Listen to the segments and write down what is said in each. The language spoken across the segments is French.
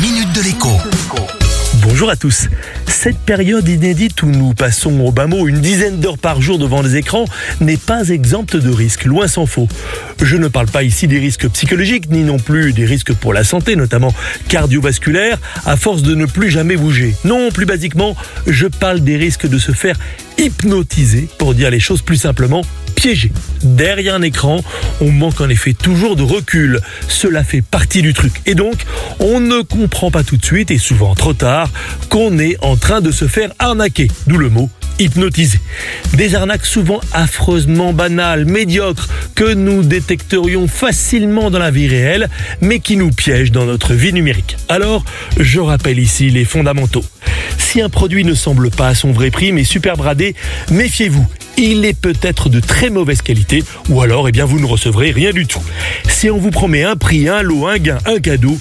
minute de l'écho. Bonjour à tous. Cette période inédite où nous passons au bas mot une dizaine d'heures par jour devant les écrans n'est pas exempte de risques, loin s'en faut. Je ne parle pas ici des risques psychologiques, ni non plus des risques pour la santé, notamment cardiovasculaire, à force de ne plus jamais bouger. Non, plus basiquement, je parle des risques de se faire hypnotiser, pour dire les choses plus simplement, piégé. Derrière un écran, on manque en effet toujours de recul. Cela fait partie du truc. Et donc, on ne comprend pas tout de suite, et souvent trop tard, qu'on est en train de se faire arnaquer. D'où le mot hypnotisé. Des arnaques souvent affreusement banales, médiocres, que nous détecterions facilement dans la vie réelle, mais qui nous piègent dans notre vie numérique. Alors, je rappelle ici les fondamentaux. Si un produit ne semble pas à son vrai prix, mais super bradé, méfiez-vous il est peut-être de très mauvaise qualité, ou alors eh bien, vous ne recevrez rien du tout. Si on vous promet un prix, un lot, un gain, un cadeau,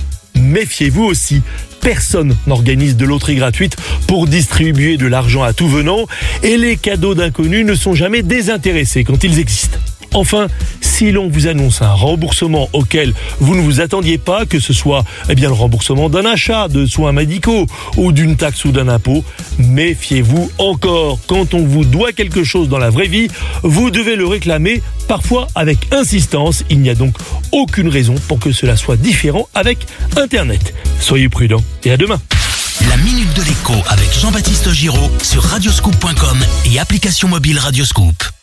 méfiez-vous aussi. Personne n'organise de loterie gratuite pour distribuer de l'argent à tout venant, et les cadeaux d'inconnus ne sont jamais désintéressés quand ils existent. Enfin, si l'on vous annonce un remboursement auquel vous ne vous attendiez pas, que ce soit eh le remboursement d'un achat, de soins médicaux ou d'une taxe ou d'un impôt, méfiez-vous encore. Quand on vous doit quelque chose dans la vraie vie, vous devez le réclamer, parfois avec insistance. Il n'y a donc aucune raison pour que cela soit différent avec Internet. Soyez prudents et à demain. La minute de l'écho avec Jean-Baptiste Giraud sur radioscoop.com et application mobile Radioscoop.